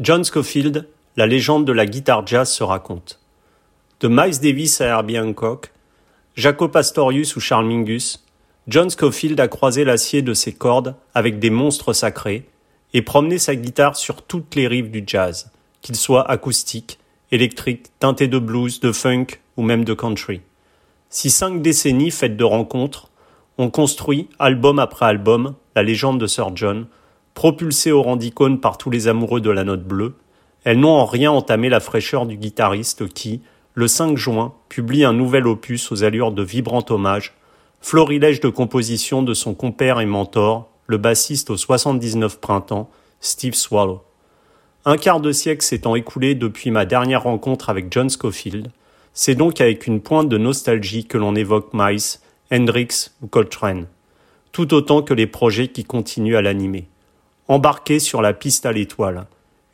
John Scofield, la légende de la guitare jazz se raconte. De Miles Davis à Herbie Hancock, Jaco Pastorius ou Charles Mingus, John Scofield a croisé l'acier de ses cordes avec des monstres sacrés et promené sa guitare sur toutes les rives du jazz, qu'il soit acoustique, électrique, teinté de blues, de funk ou même de country. Si cinq décennies faites de rencontres ont construit, album après album, la légende de Sir John, propulsée au rang d'icône par tous les amoureux de la note bleue, elles n'ont en rien entamé la fraîcheur du guitariste qui, le 5 juin, publie un nouvel opus aux allures de vibrant hommage, florilège de composition de son compère et mentor, le bassiste aux 79 printemps, Steve Swallow. Un quart de siècle s'étant écoulé depuis ma dernière rencontre avec John Scofield, c'est donc avec une pointe de nostalgie que l'on évoque Miles, Hendrix ou Coltrane, tout autant que les projets qui continuent à l'animer. Embarqué sur la piste à l'étoile,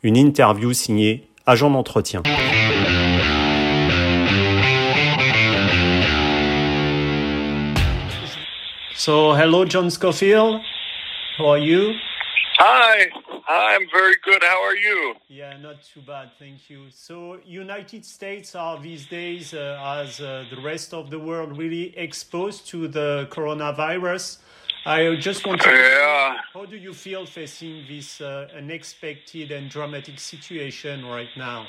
une interview signée Agent d'entretien. So, hello John Scofield. How are you? Hi, I'm very good. How are you? Yeah, not too bad, thank you. So, United States are these days, uh, as uh, the rest of the world, really exposed to the coronavirus. I just want to Yeah. how do you feel facing this uh, unexpected and dramatic situation right now?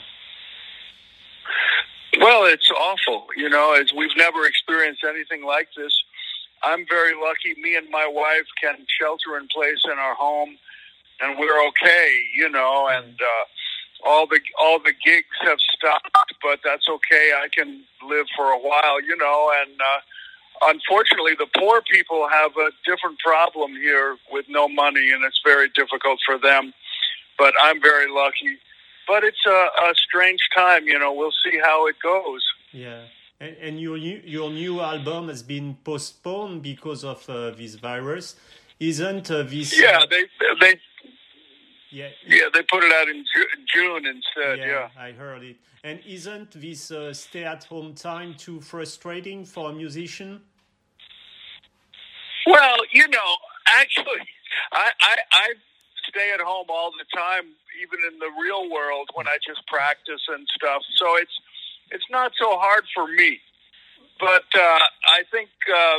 Well, it's awful. You know, as we've never experienced anything like this. I'm very lucky. Me and my wife can shelter in place in our home, and we're okay. You know, and uh, all the all the gigs have stopped, but that's okay. I can live for a while. You know, and uh, unfortunately, the poor people have a different problem here with no money, and it's very difficult for them. But I'm very lucky. But it's a, a strange time. You know, we'll see how it goes. Yeah. And, and your new, your new album has been postponed because of uh, this virus. Isn't uh, this? Yeah, they they yeah, yeah they put it out in Ju- June instead. Yeah. I heard it. And isn't this uh, stay-at-home time too frustrating for a musician? Well, you know, actually, I, I I stay at home all the time, even in the real world when I just practice and stuff. So it's it's not so hard for me. But uh, I think uh,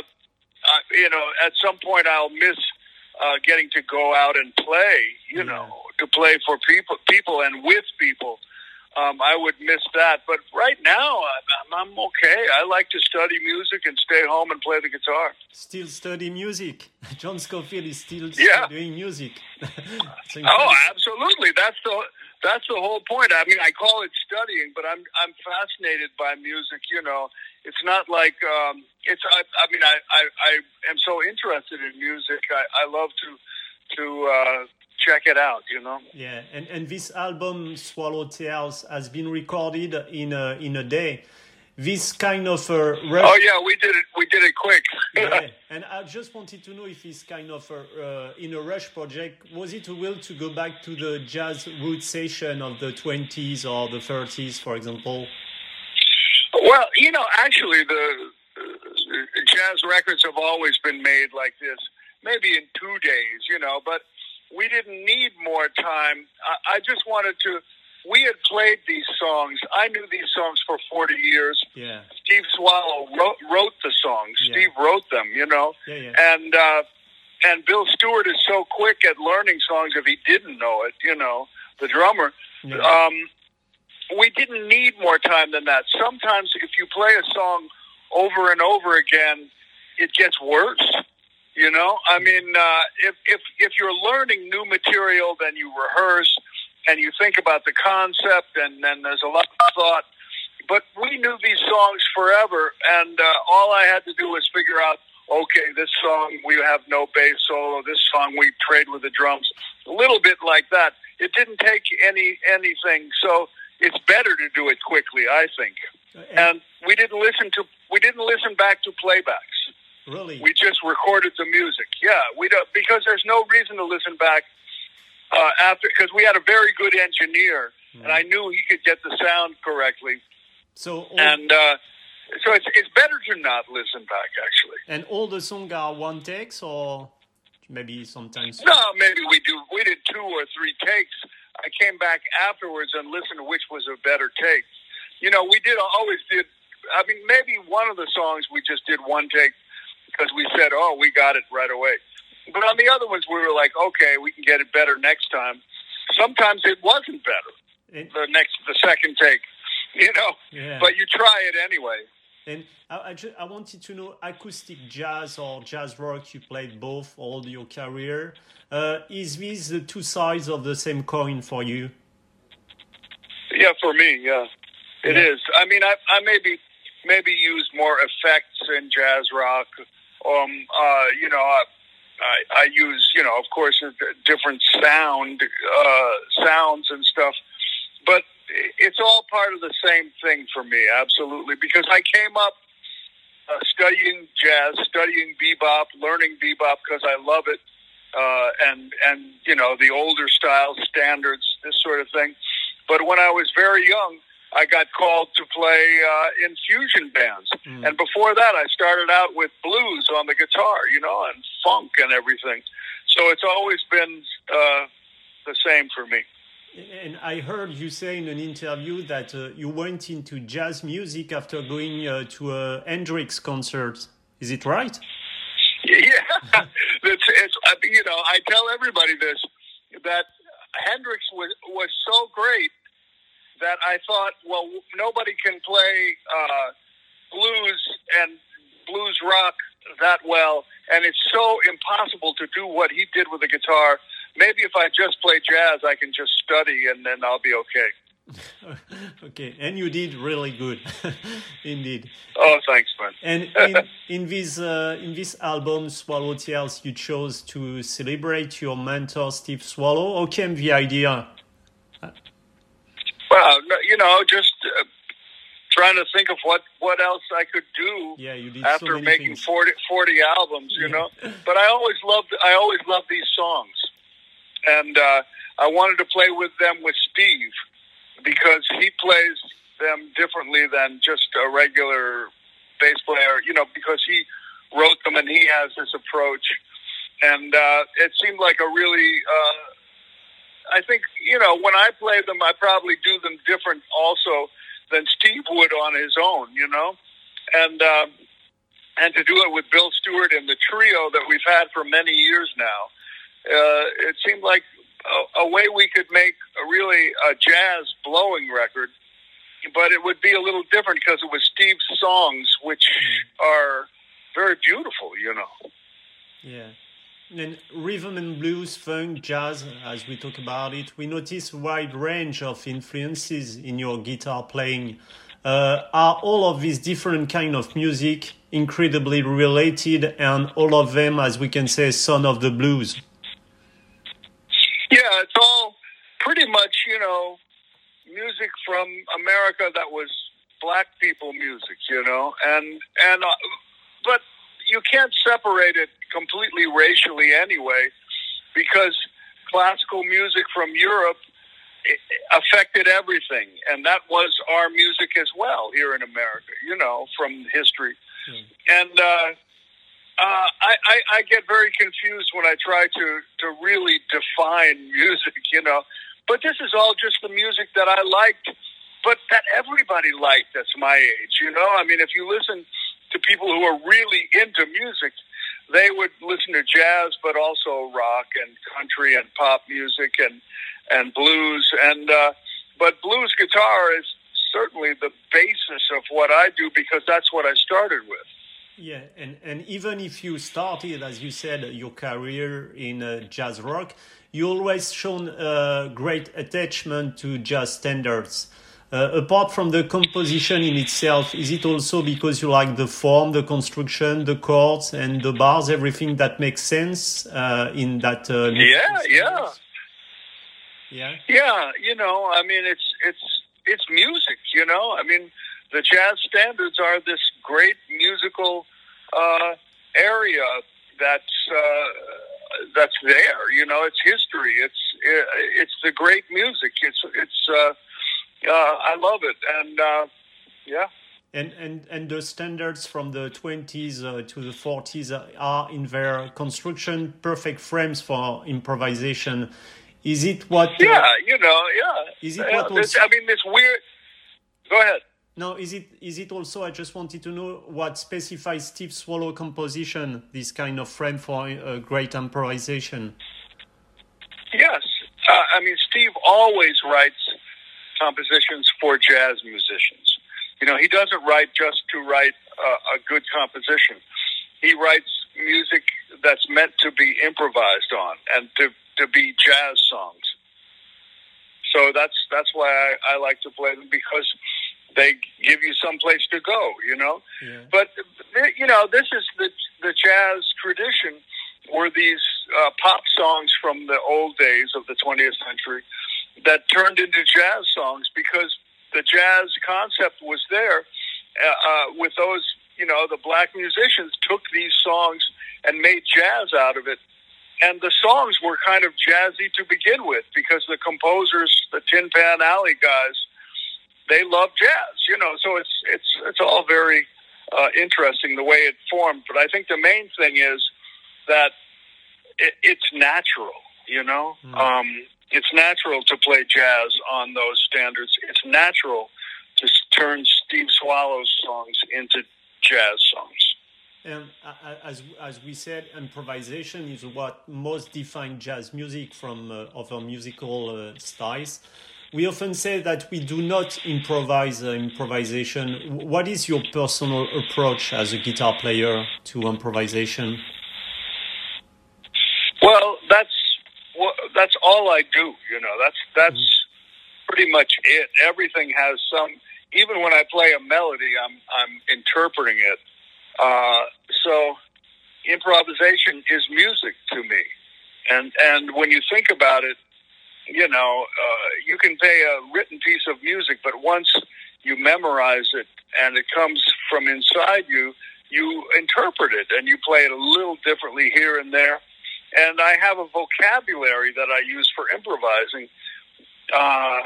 uh, you know at some point I'll miss uh, getting to go out and play. You Yeah. know, to play for people, people and with people. Um, I would miss that, but right now I'm, I'm okay. I like to study music and stay home and play the guitar. Still study music. John Scofield is still Yeah. doing music. Oh, absolutely. That's the that's the whole point. I mean, I call it studying, but I'm I'm fascinated by music. You know, it's not like um, it's. I, I mean, I, I I am so interested in music. I, I love to to uh, check it out. You know. Yeah, and, and this album Swallow Tales has been recorded in a, in a day. This kind of a. Oh yeah, we did it. We did it quick. Yeah, and I just wanted to know if this kind of a, uh, in a rush project was it a will to go back to the jazz root session of the twenties or the thirties, for example? Well, you know, actually, the uh, jazz records have always been made like this, maybe in two days, you know, but we didn't need more time. I, I just wanted to. We had played these songs. I knew these songs for 40 years. Yeah, Steve Swallow wrote, wrote the songs. Yeah. Steve wrote them, you know, yeah, yeah. and uh, and Bill Stewart is so quick at learning songs if he didn't know it, you know, the drummer. yeah. Um, we didn't need more time than that. Sometimes, if you play a song over and over again, it gets worse. You know, I mean, uh, if if if you're learning new material, then you rehearse and you think about the concept, and then there's a lot of thought. But we knew these songs forever, and uh, all I had to do was figure out. Okay, this song we have no bass solo. This song we trade with the drums. A little bit like that. It didn't take any anything, so it's better to do it quickly, I think. And, And we didn't listen to we didn't listen back to playbacks. Really, We just recorded the music. Yeah, we don't because there's no reason to listen back uh, after because we had a very good engineer, and I knew he could get the sound correctly. so all, And uh, so it's it's better to not listen back actually. and all the songs are one takes or maybe sometimes. No, maybe we do. We did two or three takes. I came back afterwards and listened to which was a better take. You know, we did always did. I mean, maybe one of the songs we just did one take because we said, "Oh, we got it right away." But on the other ones, we were like, "Okay, we can get it better next time." Sometimes it wasn't better. And- the next, the second take, you know. Yeah. But you try it anyway. And I, I, ju- I wanted to know acoustic jazz or jazz rock. You played both all your career. Uh, is this the two sides of the same coin for you? Yeah, for me, yeah, it Yeah. is. I mean, I, I maybe maybe used more effects in jazz rock. Um, uh, you know, I, I, I use, you know, of course, different sound, uh, sounds and stuff, but it's all part of the same thing for me, absolutely, because I came up uh, studying jazz, studying bebop, learning bebop because I love it, uh, and and you know the older style standards, this sort of thing. But when I was very young, I got called to play uh, in fusion bands, and before that, I started out with blues on the guitar, you know, and funk and everything. So it's always been uh, the same for me. And I heard you say in an interview that uh, you went into jazz music after going uh, to a Hendrix concert. Is it right? Yeah, it's, it's you know I tell everybody this that Hendrix was was so great that I thought, well, nobody can play uh, blues and blues rock that well, and it's so impossible to do what he did with the guitar. Maybe if I just play jazz, I can just study, and then I'll be okay. okay, and you did really good, indeed. Oh, thanks, man. And in, in this uh, in this album, Swallow Tales, you chose to celebrate your mentor, Steve Swallow. How came the idea? Well, you know, just uh, trying to think of what what else I could do. Yeah, you so after many making things. 40, 40 albums, you know. But I always loved I always loved these songs, and uh, I wanted to play with them with Steve because he plays them differently than just a regular bass player, you know, because he wrote them and he has this approach, and uh, it seemed like a really. Uh, I think you know when I play them, I probably do them different also than Steve would on his own, you know, and um, and to do it with Bill Stewart and the trio that we've had for many years now, uh, it seemed like a, a way we could make a really a jazz blowing record, but it would be a little different because it was Steve's songs, which are very beautiful, you know. Yeah. And rhythm and blues, funk, jazz, as we talk about it, we notice a wide range of influences in your guitar playing. Uh, are all of these different kind of music incredibly related, and all of them, as we can say, son of the blues? Yeah, it's all pretty much, you know, music from America that was black people music, you know, and and uh, but you can't separate it completely racially anyway, because classical music from Europe affected everything, and that was our music as well here in America, you know, from history, and. uh uh, I, I, I get very confused when I try to, to really define music, you know. But this is all just the music that I liked, but that everybody liked that's my age, you know. I mean, if you listen to people who are really into music, they would listen to jazz, but also rock and country and pop music and and blues and uh, but blues guitar is certainly the basis of what I do because that's what I started with. Yeah, and, and even if you started, as you said, your career in uh, jazz rock, you always shown uh, great attachment to jazz standards. Uh, apart from the composition in itself, is it also because you like the form, the construction, the chords, and the bars, everything that makes sense uh, in that? Uh, Yeah, yeah. Yeah. Yeah, you know, I mean, it's it's it's music. You know, I mean, the jazz standards are this great musical uh, area that's uh, that's there. You know, it's history. It's it's the great music. It's it's. Uh, uh, I love it, and uh, yeah. And, and, and the standards from the 20s uh, to the 40s are in their construction perfect frames for improvisation. Is it what? Uh, yeah, you know, yeah. Is it yeah, what also- I mean, this weird. Go ahead. No, is it is it also? I just wanted to know what specifies Steve Swallow composition, this kind of frame for uh, great improvisation. Yes, uh, I mean, Steve always writes compositions for jazz musicians. You know, he doesn't write just to write uh, a good composition. He writes music that's meant to be improvised on and to to be jazz songs. So that's that's why I, I like to play them because they give you some place to go. You know, Yeah. but you know this is the the jazz tradition were these uh, pop songs from the old days of the 20th century that turned into jazz songs because the jazz concept was there uh, uh, with those you know the black musicians took these songs and made jazz out of it. And the songs were kind of jazzy to begin with because the composers the tin pan alley guys they love jazz you know so it's it's it's all very uh, interesting the way it formed. But i think the main thing is that it, it's natural you know? Mm. um, it's natural to play jazz on those standards it's natural to turn steve swallow's songs into jazz songs And uh, uh, as as we said, improvisation is what most define jazz music from uh, other musical uh, styles. We often say that we do not improvise uh, improvisation. What is your personal approach as a guitar player to improvisation? Well, that's wha- that's all I do. You know, that's that's pretty much it. Everything has some. Even when I play a melody, I'm I'm interpreting it. Uh, so, improvisation is music to me, and and when you think about it, you know, uh, you can play a written piece of music, but once you memorize it and it comes from inside you, you interpret it and you play it a little differently here and there and I have a vocabulary that I use for improvising, uh,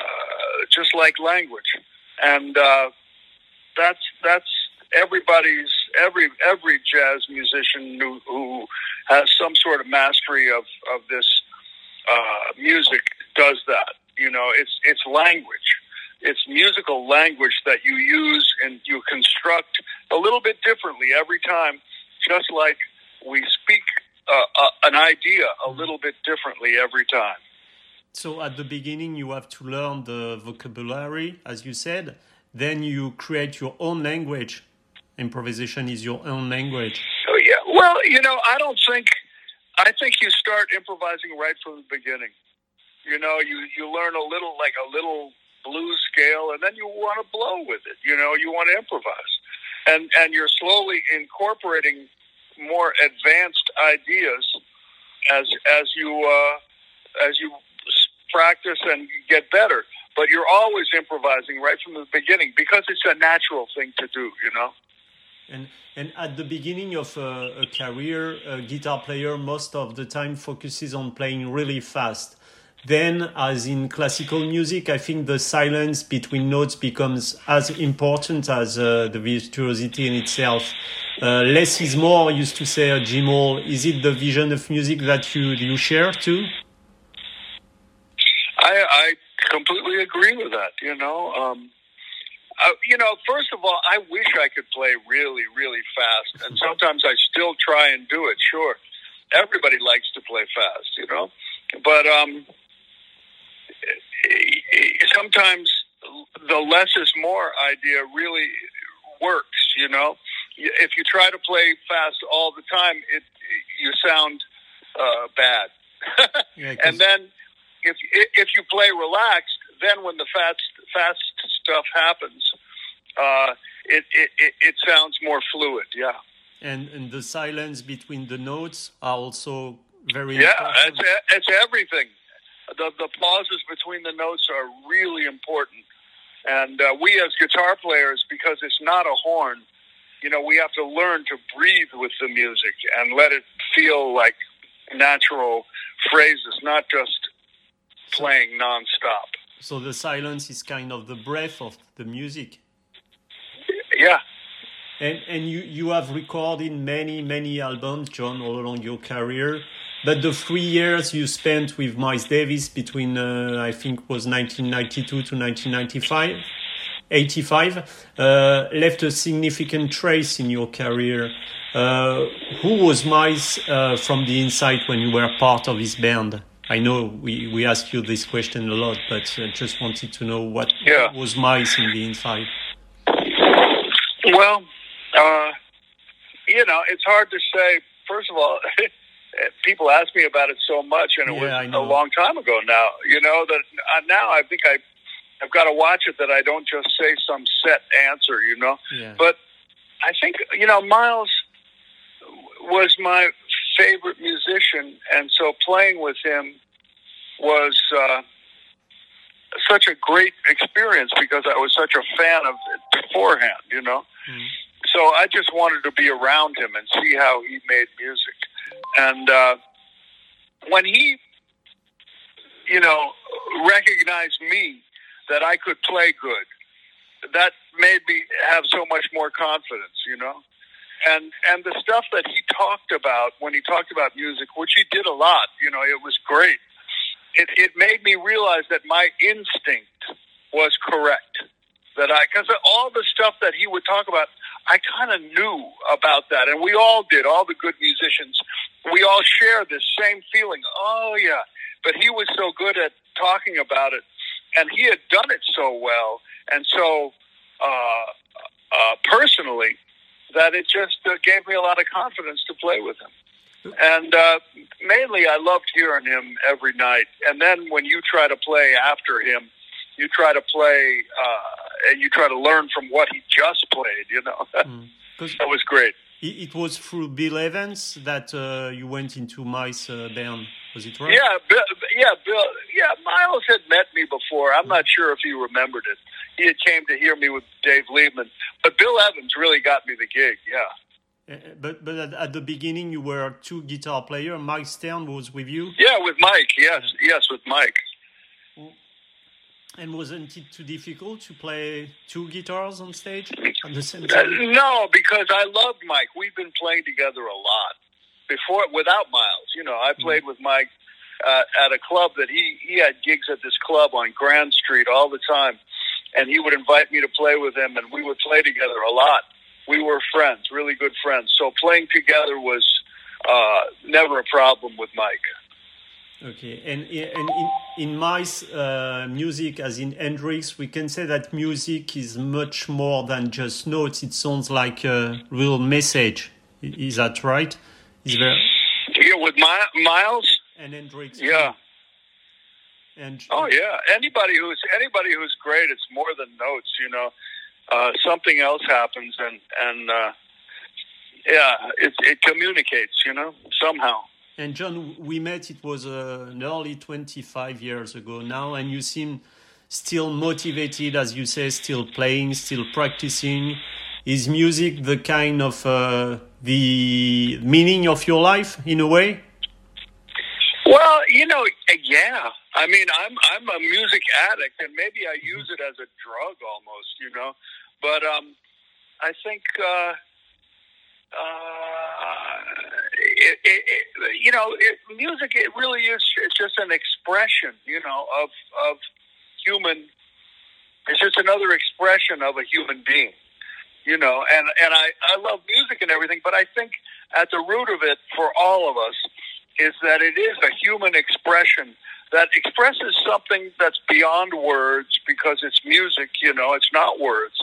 just like language, and uh, that's that's everybody's every every jazz musician who, who has some sort of mastery of of this uh, music does that. You know, it's it's language. It's musical language that you use and you construct a little bit differently every time, just like we speak uh, uh, an idea a little bit differently every time. So at the beginning, you have to learn the vocabulary, as you said. Then you create your own language. Improvisation is your own language. So yeah, well, you know, I don't think. I think you start improvising right from the beginning. You know, you you learn a little like a little blues scale, and then you want to blow with it. You know, you want to improvise, and and you're slowly incorporating more advanced ideas as as you uh, as you practice and get better. But you're always improvising right from the beginning because it's a natural thing to do. You know. And and at the beginning of a, a career, a guitar player most of the time focuses on playing really fast. Then, as in classical music, I think the silence between notes becomes as important as uh, the virtuosity in itself. Uh, less is more, used to say uh, Jim Hall. Is it the vision of music that you you share too? I, I completely agree with that. You know, um, uh, you know. First of all, I wish I could play really, really fast, and sometimes I still try and do it. Sure, everybody likes to play fast, you know, but um, sometimes the less is more idea really works. You know, if you try to play fast all the time, it you sound uh, bad. Yeah, and then if if you play relaxed, then when the fast fast stuff happens, uh, it, it it it sounds more fluid. Yeah, and and the silence between the notes are also very yeah, important. it's it's everything. The the pauses between the notes are really important, and uh, we as guitar players, because it's not a horn, you know, we have to learn to breathe with the music and let it feel like natural phrases, not just playing nonstop. So the silence is kind of the breath of the music. Yeah. And and you you have recorded many many albums, John, all along your career. but the three years you spent with Miles Davis between uh, I think was 1992 to 1995, 85, uh, left a significant trace in your career. Uh, who was Miles uh, from the inside when you were part of his band? I know we, we ask you this question a lot, but I just wanted to know what Yeah. was Miles in the inside. Well, uh, you know, it's hard to say. First of all, people ask me about it so much, and it Yeah, was a long time ago now. You know that uh, now I think I, I've got to watch it that I don't just say some set answer. You know, Yeah. but I think you know Miles was my favorite musician, and so playing with him was uh, such a great experience because I was such a fan of it beforehand. You know, Mm. so I just wanted to be around him and see how he made music, and uh, when he, you know, recognized me that I could play good, that made me have so much more confidence. You know and and the stuff that he talked about when he talked about music, which he did a lot, you know, it was great. It it made me realize that my instinct was correct. That I because all the stuff that he would talk about, I kind of knew about that, and we all did. All the good musicians, we all share this same feeling. Oh yeah, but he was so good at talking about it, and he had done it so well, and so uh, uh, personally that it just uh, gave me a lot of confidence to play with him. And uh, mainly, I loved hearing him every night. And then when you try to play after him, you try to play uh, and you try to learn from what he just played. You know, Because that was great. it, was through Bill Evans that uh, you went into Miles uh, band, was it right? Yeah, Bill, yeah, Bill. Yeah, Miles had met me before. I'm not sure if he remembered it. He had came to hear me with Dave Liebman, but Bill Evans really got me the gig. Yeah. Uh, But but at, at the beginning you were two guitar player. Mike Stern was with you, Yeah, with Mike. Yes, yes, with Mike. and wasn't it too difficult to play two guitars on stage at the same Uh, time? no, because I loved Mike. We've been playing together a lot before, without Miles. You know, I played with Mike uh, at a club that he he had gigs at this club on Grand Street all the time, and he would invite me to play with him, and we would play together a lot. We were friends, really good friends. So playing together was uh, never a problem with Mike. Okay, and and in in uh, music, as in Hendrix, we can say that music is much more than just notes. It sounds like a real message. Is that right? Is there Yeah, with Mi- Miles. And Hendrix? Yeah. And Oh yeah. Anybody who's anybody who's great, it's more than notes. You know, uh, something else happens, and and uh, yeah, it it communicates. You know, somehow. And John, we met. It was uh, nearly twenty-five years ago now, and you seem still motivated, as you say, still playing, still practicing. Is music the kind of uh, the meaning of your life in a way? Well, you know, yeah. I mean, I'm I'm a music addict, and maybe I use it as a drug almost. You know, but um, I think. Uh, uh, it, it, it, you know, it, music. It really is. It's just an expression, you know, of of human. It's just another expression of a human being, you know. And and I I love music and everything, but I think at the root of it, for all of us, is that it is a human expression that expresses something that's beyond words because it's music. You know, it's not words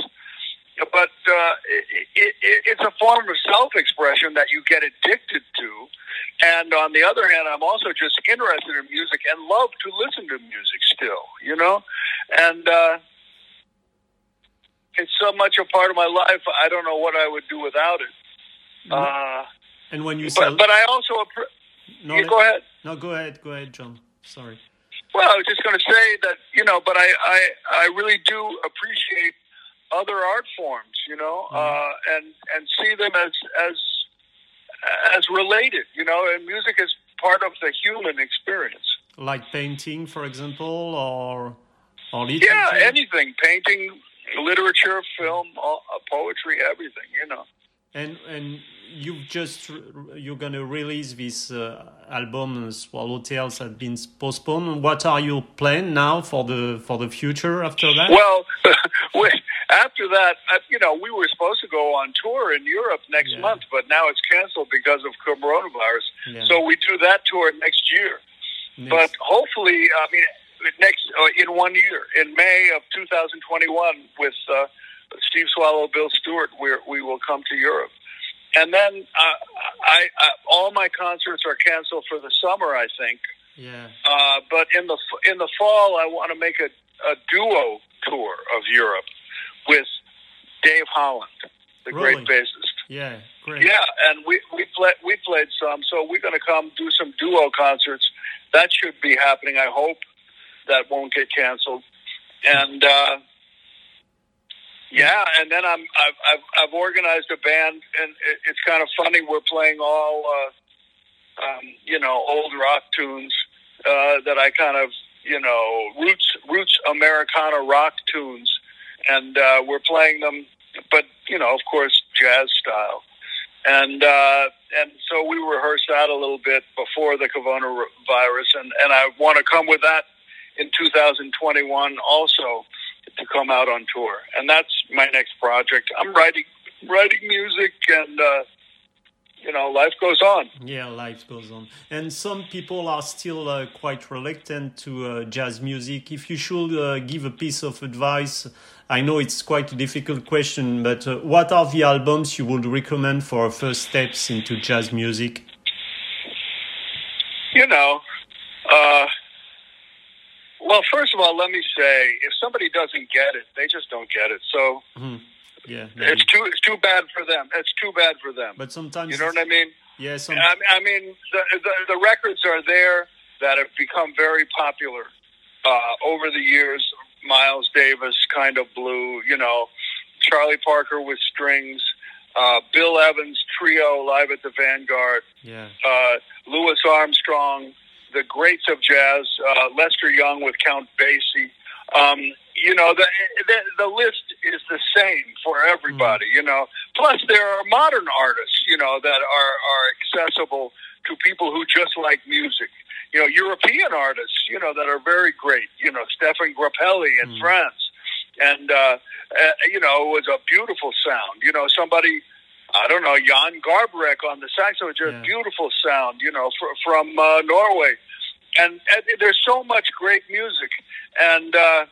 but uh, it, it, it's a form of self-expression that you get addicted to. And on the other hand, I'm also just interested in music and love to listen to music still, you know? And uh, it's so much a part of my life, I don't know what I would do without it. Uh, And when you say but, but I also, appre- no, yeah, go ahead. no, go ahead, go ahead, John. Sorry. Well, I was just going to say that you know, but I, I I really do appreciate other art forms, you know, uh, and and see them as as as related, you know, and music is part of the human experience. Like painting, for example, or or literature. Yeah, anything, painting, literature, film, all, uh, poetry, everything, you know. And and you've just you're gonna release this uh, album swallow tales has been postponed what are your plan now for the for the future after that well after that you know we were supposed to go on tour in europe next yeah. month but now it's canceled because of coronavirus yeah. so we do that tour next year next. but hopefully i mean next uh, in one year in may of 2021 with uh, steve swallow bill stewart we we will come to europe and then uh, I, I all my concerts are canceled for the summer. I think. Yeah. Uh, but in the in the fall, I want to make a, a duo tour of Europe with Dave Holland, the really? great bassist. Yeah, great. Yeah, and we we played we played some, so we're going to come do some duo concerts. That should be happening. I hope that won't get canceled. And uh, yeah, and then I'm I've I've, I've organized a band, and it, it's kind of funny. We're playing all uh, um, you know old rock tunes uh, that I kind of you know roots roots Americana rock tunes, and uh, we're playing them, but you know of course jazz style, and uh, and so we rehearsed that a little bit before the coronavirus, and and I want to come with that in 2021 also to come out on tour, and that's my next project. I'm writing writing music, and uh, you know, life goes on. Yeah, life goes on, and some people are still uh, quite reluctant to uh, jazz music. If you should uh, give a piece of advice. I know it's quite a difficult question, but uh, what are the albums you would recommend for first steps into jazz music? You know, uh, well, first of all, let me say, if somebody doesn't get it, they just don't get it. So, mm-hmm. yeah, maybe. it's too it's too bad for them. It's too bad for them. But sometimes, you know what I mean? Yeah. Some... I, I mean, the, the, the records are there that have become very popular uh, over the years. Miles Davis, kind of blue, you know, Charlie Parker with strings, uh, Bill Evans trio live at the Vanguard, yeah, uh, Louis Armstrong the greats of jazz, uh, Lester Young with Count Basie. Um, you know, the, the the list is the same for everybody. You know, plus there are modern artists, you know, that are are accessible to people who just like music. You know, European artists, you know, that are very great. You know, Stéphane Grappelli in mm. France, and uh, uh, you know, it was a beautiful sound. You know, somebody. I don't know, Jan Garbarek on the saxophone, just yeah. beautiful sound, you know, fr- from uh, Norway and, and there's so much great music, and uh,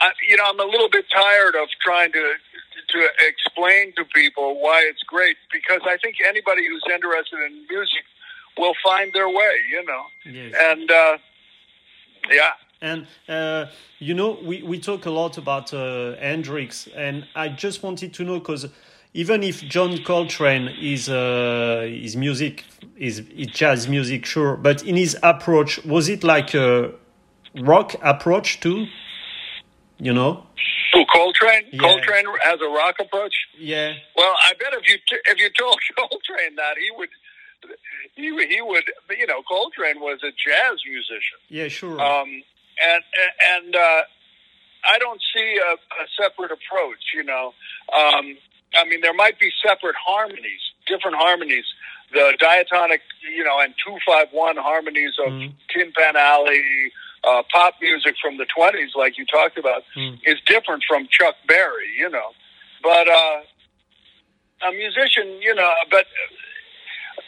I, you know I'm a little bit tired of trying to to explain to people why it's great because I think anybody who's interested in music will find their way, you know, yes. and uh, yeah. And uh, you know, we, we talk a lot about uh, Hendrix, and I just wanted to know because even if John Coltrane is uh, his music is, jazz music, sure, but in his approach, was it like a rock approach too? You know. Who Coltrane? Yeah. Coltrane has a rock approach. Yeah. Well, I bet if you if you told Coltrane that he would he he would you know Coltrane was a jazz musician. Yeah, sure. Um, and and uh, I don't see a, a separate approach. You know, um, I mean, there might be separate harmonies, different harmonies. The diatonic, you know, and two five one harmonies of mm. Tin Pan Alley, uh, pop music from the twenties, like you talked about, mm. is different from Chuck Berry, you know. But uh, a musician, you know, but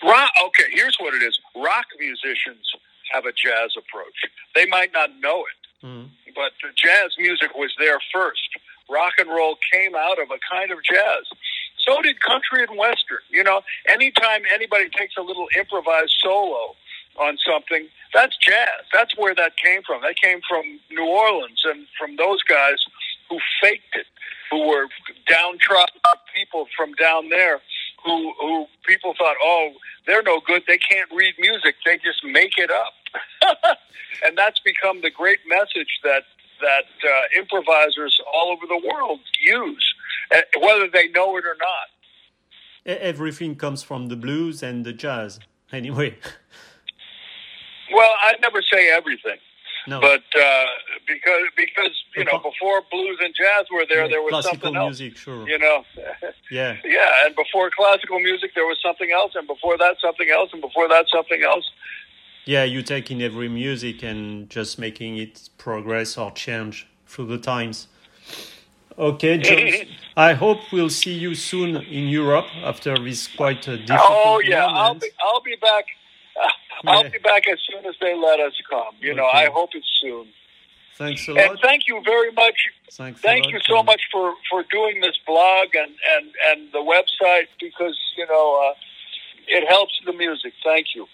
rock. Okay, here's what it is: rock musicians have a jazz approach. They might not know it, mm. but the jazz music was there first rock and roll came out of a kind of jazz. So did country and western. You know, anytime anybody takes a little improvised solo on something, that's jazz. That's where that came from. That came from New Orleans and from those guys who faked it, who were downtrodden people from down there who who people thought, oh, they're no good. They can't read music. They just make it up. and that's become the great message that that uh, improvisers all over the world use, whether they know it or not. Everything comes from the blues and the jazz, anyway. Well, I'd never say everything. No. But uh, because because you know Before- blues and jazz were there, there was classical something else. music, sure. You know, Yeah. yeah. And before classical music, there was something else, and before that, something else, and before that, something else. Yeah, you take in every music and just making it progress or change through the times. Okay, Jones. I hope we'll see you soon in Europe after this quite uh, difficult Oh yeah, I'll be I'll be back. I'll Yeah. be back as soon as they let us come. You know, I hope it's soon. Thanks a lot. And thank you very much. Thanks Thank lot, you so much for for doing this blog and and and the website because you know uh, it helps the music. Thank you.